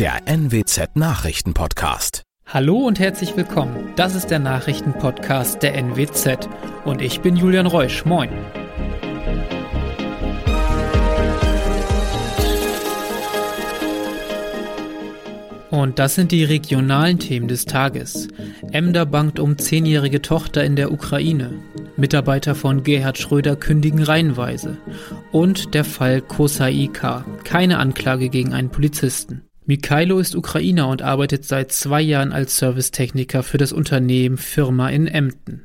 der NWZ Nachrichtenpodcast. Hallo und herzlich willkommen. Das ist der Nachrichtenpodcast der NWZ und ich bin Julian Reusch. Moin. Und das sind die regionalen Themen des Tages. Emder bangt um zehnjährige Tochter in der Ukraine. Mitarbeiter von Gerhard Schröder kündigen reihenweise. Und der Fall Kosaika. Keine Anklage gegen einen Polizisten. Mikhailo ist Ukrainer und arbeitet seit zwei Jahren als Servicetechniker für das Unternehmen Firma in Emden.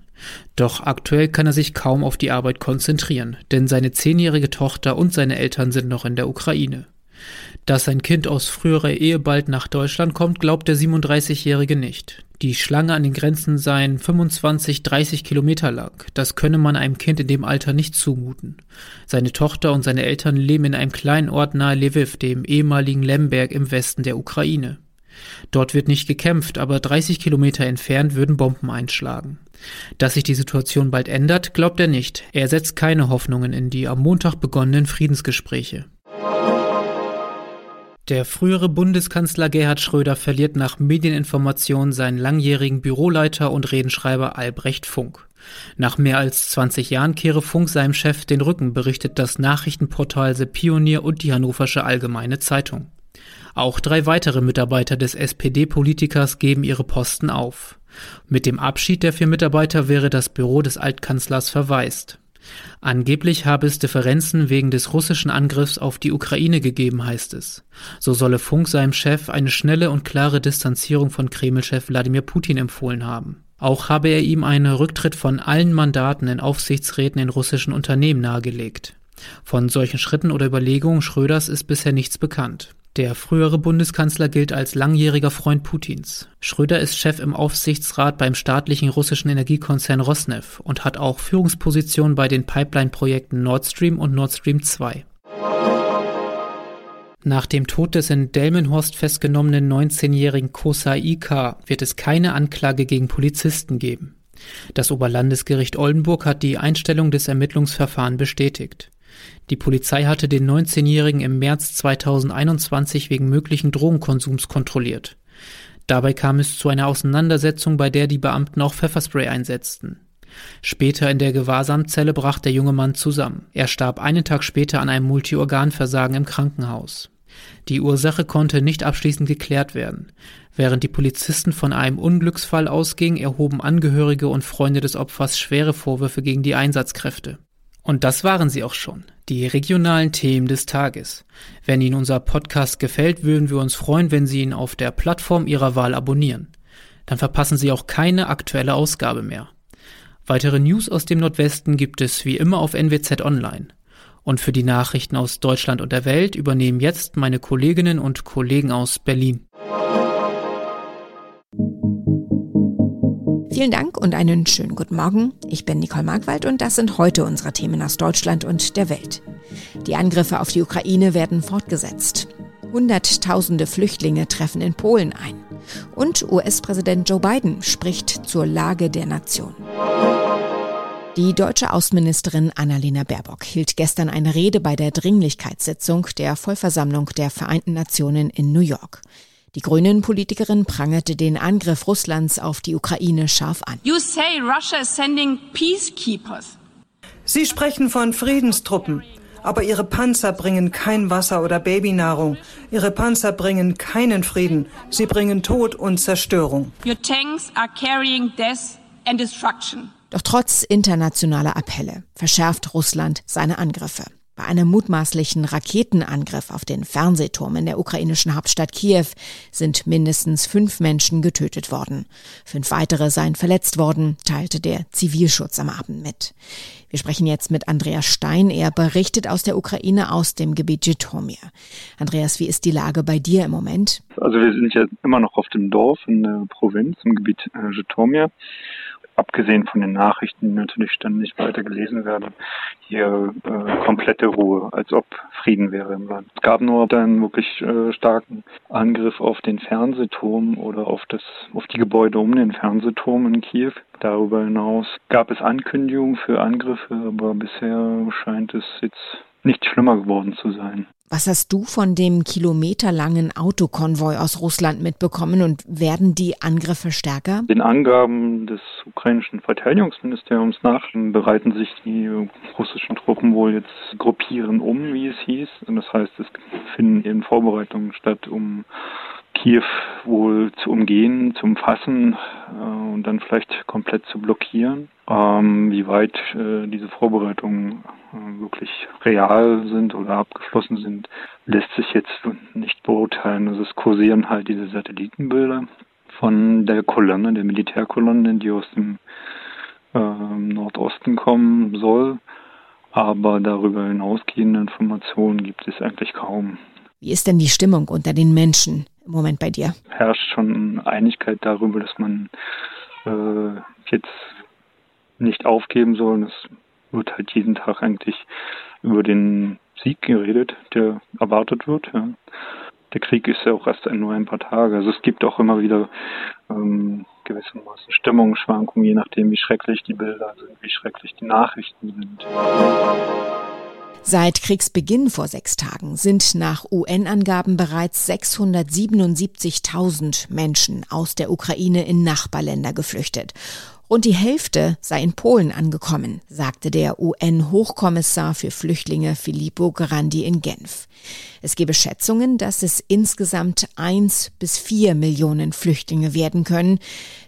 Doch aktuell kann er sich kaum auf die Arbeit konzentrieren, denn seine zehnjährige Tochter und seine Eltern sind noch in der Ukraine. Dass sein Kind aus früherer Ehe bald nach Deutschland kommt, glaubt der 37-Jährige nicht. Die Schlange an den Grenzen seien 25, 30 Kilometer lang. Das könne man einem Kind in dem Alter nicht zumuten. Seine Tochter und seine Eltern leben in einem kleinen Ort nahe Lviv, dem ehemaligen Lemberg im Westen der Ukraine. Dort wird nicht gekämpft, aber 30 Kilometer entfernt würden Bomben einschlagen. Dass sich die Situation bald ändert, glaubt er nicht. Er setzt keine Hoffnungen in die am Montag begonnenen Friedensgespräche. Der frühere Bundeskanzler Gerhard Schröder verliert nach Medieninformationen seinen langjährigen Büroleiter und Redenschreiber Albrecht Funk. Nach mehr als 20 Jahren kehre Funk seinem Chef den Rücken, berichtet das Nachrichtenportal The Pionier und die Hannoversche Allgemeine Zeitung. Auch drei weitere Mitarbeiter des SPD-Politikers geben ihre Posten auf. Mit dem Abschied der vier Mitarbeiter wäre das Büro des Altkanzlers verwaist. Angeblich habe es Differenzen wegen des russischen Angriffs auf die Ukraine gegeben, heißt es. So solle Funk seinem Chef eine schnelle und klare Distanzierung von Kreml-Chef Wladimir Putin empfohlen haben. Auch habe er ihm einen Rücktritt von allen Mandaten in Aufsichtsräten in russischen Unternehmen nahegelegt. Von solchen Schritten oder Überlegungen Schröders ist bisher nichts bekannt. Der frühere Bundeskanzler gilt als langjähriger Freund Putins. Schröder ist Chef im Aufsichtsrat beim staatlichen russischen Energiekonzern Rosneft und hat auch Führungspositionen bei den Pipeline-Projekten Nord Stream und Nord Stream 2. Nach dem Tod des in Delmenhorst festgenommenen 19-jährigen Kosa Ika wird es keine Anklage gegen Polizisten geben. Das Oberlandesgericht Oldenburg hat die Einstellung des Ermittlungsverfahrens bestätigt. Die Polizei hatte den 19-Jährigen im März 2021 wegen möglichen Drogenkonsums kontrolliert. Dabei kam es zu einer Auseinandersetzung, bei der die Beamten auch Pfefferspray einsetzten. Später in der Gewahrsamzelle brach der junge Mann zusammen. Er starb einen Tag später an einem Multiorganversagen im Krankenhaus. Die Ursache konnte nicht abschließend geklärt werden. Während die Polizisten von einem Unglücksfall ausgingen, erhoben Angehörige und Freunde des Opfers schwere Vorwürfe gegen die Einsatzkräfte. Und das waren sie auch schon, die regionalen Themen des Tages. Wenn Ihnen unser Podcast gefällt, würden wir uns freuen, wenn Sie ihn auf der Plattform Ihrer Wahl abonnieren. Dann verpassen Sie auch keine aktuelle Ausgabe mehr. Weitere News aus dem Nordwesten gibt es wie immer auf NWZ Online. Und für die Nachrichten aus Deutschland und der Welt übernehmen jetzt meine Kolleginnen und Kollegen aus Berlin. Vielen Dank und einen schönen guten Morgen. Ich bin Nicole Markwald und das sind heute unsere Themen aus Deutschland und der Welt. Die Angriffe auf die Ukraine werden fortgesetzt. Hunderttausende Flüchtlinge treffen in Polen ein. Und US-Präsident Joe Biden spricht zur Lage der Nation. Die deutsche Außenministerin Annalena Baerbock hielt gestern eine Rede bei der Dringlichkeitssitzung der Vollversammlung der Vereinten Nationen in New York. Die Grünen-Politikerin prangerte den Angriff Russlands auf die Ukraine scharf an. You say Russia is sending peacekeepers. Sie sprechen von Friedenstruppen. Aber ihre Panzer bringen kein Wasser oder Babynahrung. Ihre Panzer bringen keinen Frieden. Sie bringen Tod und Zerstörung. Your tanks are carrying death and destruction. Doch trotz internationaler Appelle verschärft Russland seine Angriffe. Bei einem mutmaßlichen Raketenangriff auf den Fernsehturm in der ukrainischen Hauptstadt Kiew sind mindestens fünf Menschen getötet worden. Fünf weitere seien verletzt worden, teilte der Zivilschutz am Abend mit. Wir sprechen jetzt mit Andreas Stein. Er berichtet aus der Ukraine aus dem Gebiet Jitomir. Andreas, wie ist die Lage bei dir im Moment? Also wir sind ja immer noch auf dem Dorf in der Provinz im Gebiet äh, Jitomir abgesehen von den Nachrichten, die natürlich ständig weiter gelesen werden, hier äh, komplette Ruhe, als ob Frieden wäre im Land. Es gab nur einen wirklich äh, starken Angriff auf den Fernsehturm oder auf das, auf die Gebäude um den Fernsehturm in Kiew. Darüber hinaus gab es Ankündigungen für Angriffe, aber bisher scheint es jetzt nicht schlimmer geworden zu sein. Was hast du von dem kilometerlangen Autokonvoi aus Russland mitbekommen und werden die Angriffe stärker? Den Angaben des ukrainischen Verteidigungsministeriums nach bereiten sich die russischen Truppen wohl jetzt gruppieren um, wie es hieß. Und das heißt, es finden eben Vorbereitungen statt, um Kiew wohl zu umgehen, zu umfassen äh, und dann vielleicht komplett zu blockieren. Ähm, wie weit äh, diese Vorbereitungen äh, wirklich real sind oder abgeschlossen sind, lässt sich jetzt nicht beurteilen. Also es kursieren halt diese Satellitenbilder von der Kolonne, der Militärkolonne, die aus dem ähm, Nordosten kommen soll. Aber darüber hinausgehende Informationen gibt es eigentlich kaum. Wie ist denn die Stimmung unter den Menschen im Moment bei dir? Herrscht schon Einigkeit darüber, dass man äh, jetzt nicht aufgeben soll. Es wird halt jeden Tag eigentlich über den Sieg geredet, der erwartet wird. Ja. Der Krieg ist ja auch erst nur ein paar Tage. Also es gibt auch immer wieder ähm, gewissermaßen Stimmungsschwankungen, je nachdem, wie schrecklich die Bilder sind, wie schrecklich die Nachrichten sind. Seit Kriegsbeginn vor sechs Tagen sind nach UN-Angaben bereits 677.000 Menschen aus der Ukraine in Nachbarländer geflüchtet. Rund die Hälfte sei in Polen angekommen, sagte der UN-Hochkommissar für Flüchtlinge Filippo Grandi in Genf. Es gebe Schätzungen, dass es insgesamt eins bis vier Millionen Flüchtlinge werden können.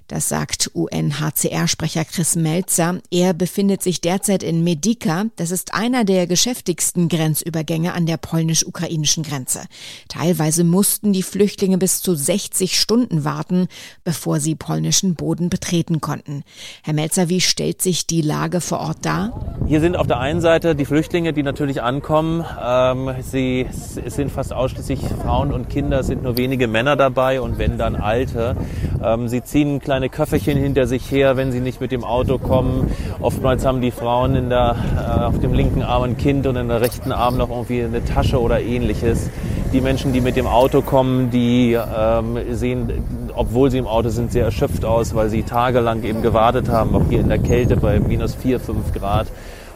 Das sagt UNHCR-Sprecher Chris Melzer. Er befindet sich derzeit in Medika. Das ist einer der geschäftigsten Grenzübergänge an der polnisch-ukrainischen Grenze. Teilweise mussten die Flüchtlinge bis zu 60 Stunden warten, bevor sie polnischen Boden betreten konnten. Herr Melzer, wie stellt sich die Lage vor Ort dar? Hier sind auf der einen Seite die Flüchtlinge, die natürlich ankommen. Ähm, sie, sind fast ausschließlich Frauen und Kinder, es sind nur wenige Männer dabei und wenn dann Alte. Ähm, sie ziehen kleine kleine Köfferchen hinter sich her, wenn sie nicht mit dem Auto kommen. Oftmals haben die Frauen in der, äh, auf dem linken Arm ein Kind und in der rechten Arm noch irgendwie eine Tasche oder ähnliches. Die Menschen, die mit dem Auto kommen, die ähm, sehen, obwohl sie im Auto sind, sehr erschöpft aus, weil sie tagelang eben gewartet haben, auch hier in der Kälte bei minus 4, 5 Grad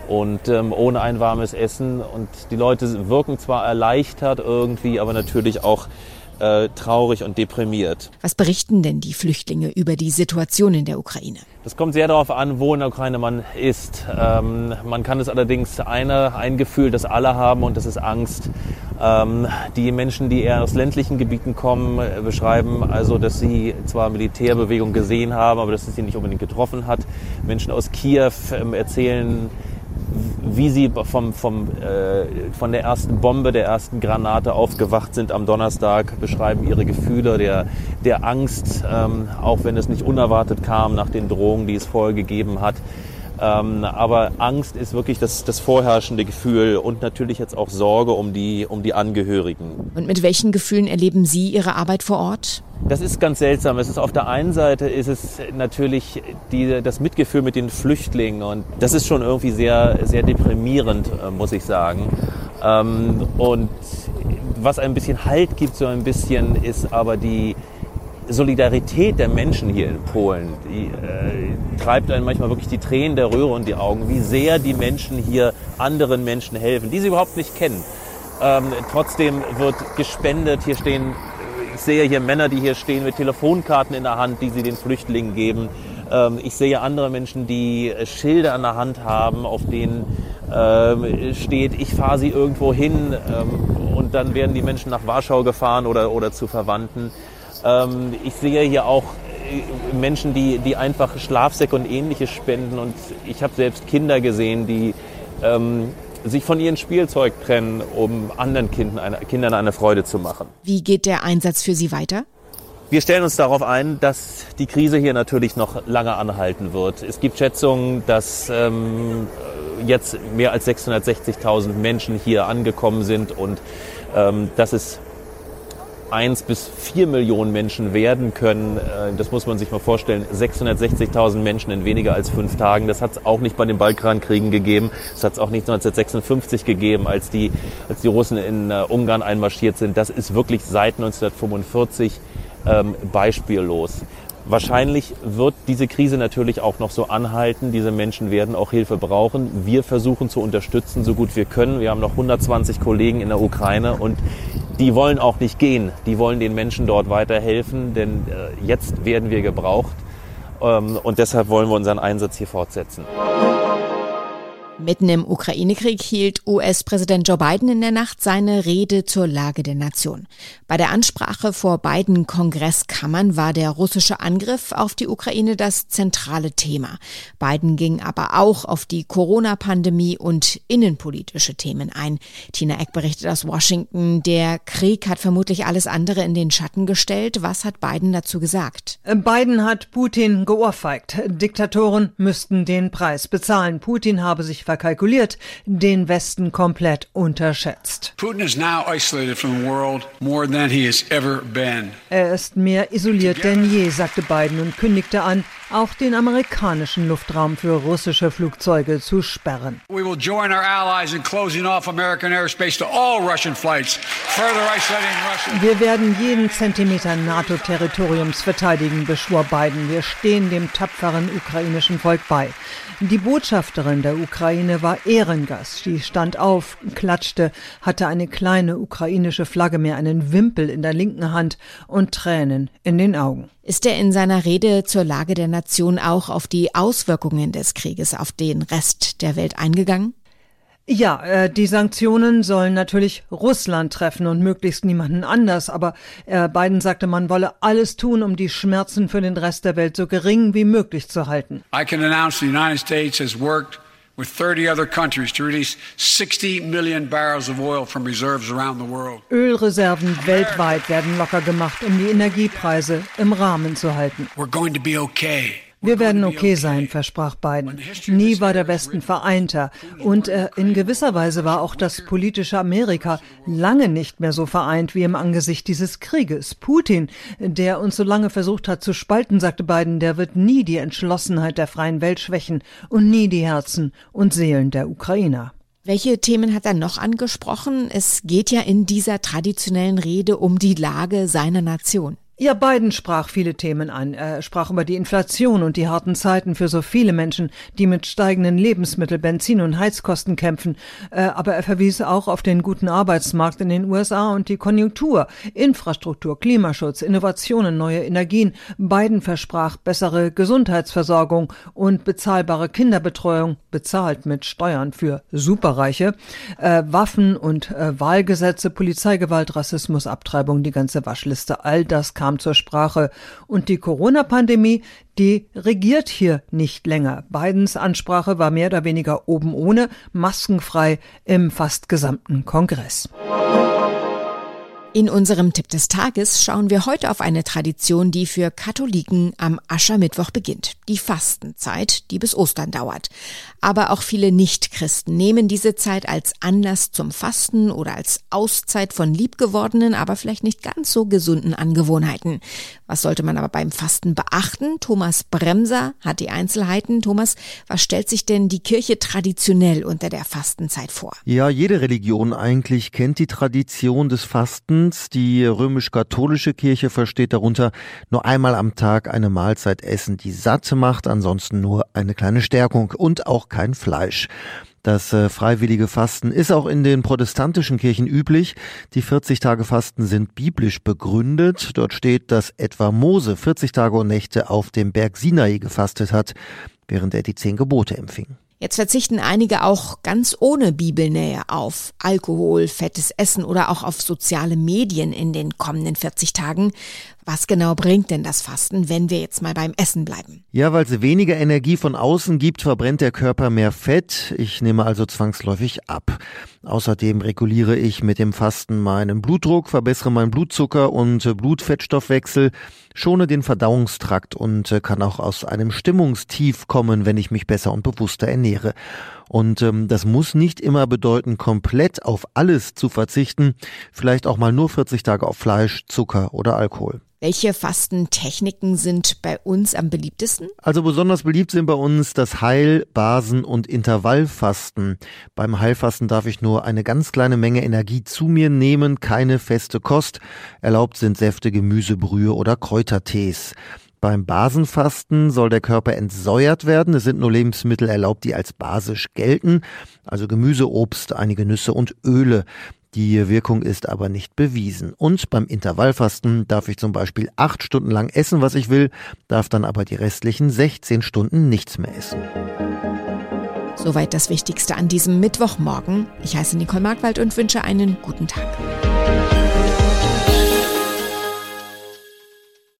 und ähm, ohne ein warmes Essen. Und die Leute wirken zwar erleichtert irgendwie, aber natürlich auch äh, traurig und deprimiert. Was berichten denn die Flüchtlinge über die Situation in der Ukraine? Das kommt sehr darauf an, wo in der Ukraine man ist. Ähm, man kann es allerdings eine, ein Gefühl, das alle haben und das ist Angst. Ähm, die Menschen, die eher aus ländlichen Gebieten kommen, äh, beschreiben also, dass sie zwar Militärbewegung gesehen haben, aber dass es sie nicht unbedingt getroffen hat. Menschen aus Kiew ähm, erzählen, wie sie vom, vom, äh, von der ersten Bombe, der ersten Granate aufgewacht sind am Donnerstag, beschreiben ihre Gefühle der, der Angst, ähm, auch wenn es nicht unerwartet kam nach den Drohungen, die es vorher gegeben hat. Ähm, aber Angst ist wirklich das, das vorherrschende Gefühl und natürlich jetzt auch Sorge um die, um die Angehörigen. Und mit welchen Gefühlen erleben Sie Ihre Arbeit vor Ort? Das ist ganz seltsam. Es ist auf der einen Seite ist es natürlich die, das Mitgefühl mit den Flüchtlingen und das ist schon irgendwie sehr, sehr deprimierend, äh, muss ich sagen. Ähm, und was ein bisschen Halt gibt, so ein bisschen, ist aber die, Solidarität der Menschen hier in Polen, die äh, treibt einen manchmal wirklich die Tränen der Röhre und die Augen, wie sehr die Menschen hier anderen Menschen helfen, die sie überhaupt nicht kennen. Ähm, trotzdem wird gespendet. Hier stehen, ich sehe hier Männer, die hier stehen mit Telefonkarten in der Hand, die sie den Flüchtlingen geben. Ähm, ich sehe andere Menschen, die Schilder an der Hand haben, auf denen ähm, steht, ich fahre sie irgendwo hin ähm, und dann werden die Menschen nach Warschau gefahren oder, oder zu Verwandten. Ähm, ich sehe hier auch äh, Menschen, die, die einfach Schlafsäcke und ähnliches spenden. Und ich habe selbst Kinder gesehen, die ähm, sich von ihrem Spielzeug trennen, um anderen Kindern eine, Kindern eine Freude zu machen. Wie geht der Einsatz für Sie weiter? Wir stellen uns darauf ein, dass die Krise hier natürlich noch lange anhalten wird. Es gibt Schätzungen, dass ähm, jetzt mehr als 660.000 Menschen hier angekommen sind und ähm, dass es eins bis vier Millionen Menschen werden können. Äh, das muss man sich mal vorstellen. 660.000 Menschen in weniger als fünf Tagen. Das hat es auch nicht bei den Balkankriegen gegeben. Das hat es auch nicht 1956 gegeben, als die, als die Russen in äh, Ungarn einmarschiert sind. Das ist wirklich seit 1945 ähm, beispiellos. Wahrscheinlich wird diese Krise natürlich auch noch so anhalten. Diese Menschen werden auch Hilfe brauchen. Wir versuchen zu unterstützen, so gut wir können. Wir haben noch 120 Kollegen in der Ukraine und die wollen auch nicht gehen. Die wollen den Menschen dort weiterhelfen, denn äh, jetzt werden wir gebraucht. Ähm, und deshalb wollen wir unseren Einsatz hier fortsetzen. Mitten im Ukraine-Krieg hielt US-Präsident Joe Biden in der Nacht seine Rede zur Lage der Nation. Bei der Ansprache vor beiden Kongresskammern war der russische Angriff auf die Ukraine das zentrale Thema. Biden ging aber auch auf die Corona-Pandemie und innenpolitische Themen ein. Tina Eck berichtet aus Washington, der Krieg hat vermutlich alles andere in den Schatten gestellt. Was hat Biden dazu gesagt? Biden hat Putin geohrfeigt. Diktatoren müssten den Preis bezahlen. Putin habe sich verkalkuliert, den Westen komplett unterschätzt. Putin is now isolated from the world more than he has ever been. Er ist mehr isoliert denn je, sagte Biden und kündigte an, auch den amerikanischen Luftraum für russische Flugzeuge zu sperren. We will join our allies in closing off American airspace to all Russian flights, further isolating Russia. Wir werden jeden Zentimeter NATO-Territoriums verteidigen, beschwor Biden. Wir stehen dem tapferen ukrainischen Volk bei. Die Botschafterin der Ukraine war Ehrengast. Sie stand auf, klatschte, hatte eine kleine ukrainische Flagge mehr, einen Wimpel in der linken Hand und Tränen in den Augen. Ist er in seiner Rede zur Lage der Nation auch auf die Auswirkungen des Krieges auf den Rest der Welt eingegangen? Ja, äh, die Sanktionen sollen natürlich Russland treffen und möglichst niemanden anders, aber äh, Biden sagte, man wolle alles tun, um die Schmerzen für den Rest der Welt so gering wie möglich zu halten. I can announce the United States has worked with 30 other countries to release 60 million barrels of oil from reserves around the world. Ölreserven weltweit werden locker gemacht, um die Energiepreise im Rahmen zu halten. We're going to be okay. Wir werden okay sein, versprach Biden. Nie war der Westen vereinter. Und äh, in gewisser Weise war auch das politische Amerika lange nicht mehr so vereint wie im Angesicht dieses Krieges. Putin, der uns so lange versucht hat zu spalten, sagte Biden, der wird nie die Entschlossenheit der freien Welt schwächen und nie die Herzen und Seelen der Ukrainer. Welche Themen hat er noch angesprochen? Es geht ja in dieser traditionellen Rede um die Lage seiner Nation. Ja, Biden sprach viele Themen an. Er sprach über die Inflation und die harten Zeiten für so viele Menschen, die mit steigenden Lebensmittel, Benzin und Heizkosten kämpfen. Äh, aber er verwies auch auf den guten Arbeitsmarkt in den USA und die Konjunktur, Infrastruktur, Klimaschutz, Innovationen, neue Energien. Biden versprach bessere Gesundheitsversorgung und bezahlbare Kinderbetreuung, bezahlt mit Steuern für Superreiche, äh, Waffen und äh, Wahlgesetze, Polizeigewalt, Rassismus, Abtreibung, die ganze Waschliste. All das kam kam zur Sprache. Und die Corona-Pandemie, die regiert hier nicht länger. Bidens Ansprache war mehr oder weniger oben ohne, maskenfrei im fast gesamten Kongress. In unserem Tipp des Tages schauen wir heute auf eine Tradition, die für Katholiken am Aschermittwoch beginnt. Die Fastenzeit, die bis Ostern dauert. Aber auch viele Nichtchristen nehmen diese Zeit als Anlass zum Fasten oder als Auszeit von liebgewordenen, aber vielleicht nicht ganz so gesunden Angewohnheiten. Was sollte man aber beim Fasten beachten? Thomas Bremser hat die Einzelheiten. Thomas, was stellt sich denn die Kirche traditionell unter der Fastenzeit vor? Ja, jede Religion eigentlich kennt die Tradition des Fastens Erstens, die römisch-katholische Kirche versteht darunter nur einmal am Tag eine Mahlzeit essen, die satt macht, ansonsten nur eine kleine Stärkung und auch kein Fleisch. Das äh, freiwillige Fasten ist auch in den protestantischen Kirchen üblich. Die 40 Tage Fasten sind biblisch begründet. Dort steht, dass etwa Mose 40 Tage und Nächte auf dem Berg Sinai gefastet hat, während er die zehn Gebote empfing. Jetzt verzichten einige auch ganz ohne Bibelnähe auf Alkohol, fettes Essen oder auch auf soziale Medien in den kommenden 40 Tagen. Was genau bringt denn das Fasten, wenn wir jetzt mal beim Essen bleiben? Ja, weil es weniger Energie von außen gibt, verbrennt der Körper mehr Fett. Ich nehme also zwangsläufig ab. Außerdem reguliere ich mit dem Fasten meinen Blutdruck, verbessere meinen Blutzucker und Blutfettstoffwechsel, schone den Verdauungstrakt und kann auch aus einem Stimmungstief kommen, wenn ich mich besser und bewusster ernähre. Und ähm, das muss nicht immer bedeuten, komplett auf alles zu verzichten, vielleicht auch mal nur 40 Tage auf Fleisch, Zucker oder Alkohol. Welche Fastentechniken sind bei uns am beliebtesten? Also besonders beliebt sind bei uns das Heil-, Basen- und Intervallfasten. Beim Heilfasten darf ich nur eine ganz kleine Menge Energie zu mir nehmen, keine feste Kost. Erlaubt sind Säfte, Gemüse, Brühe oder Kräutertees. Beim Basenfasten soll der Körper entsäuert werden. Es sind nur Lebensmittel erlaubt, die als basisch gelten, also Gemüse, Obst, einige Nüsse und Öle. Die Wirkung ist aber nicht bewiesen. Und beim Intervallfasten darf ich zum Beispiel acht Stunden lang essen, was ich will, darf dann aber die restlichen 16 Stunden nichts mehr essen. Soweit das Wichtigste an diesem Mittwochmorgen. Ich heiße Nicole Markwald und wünsche einen guten Tag.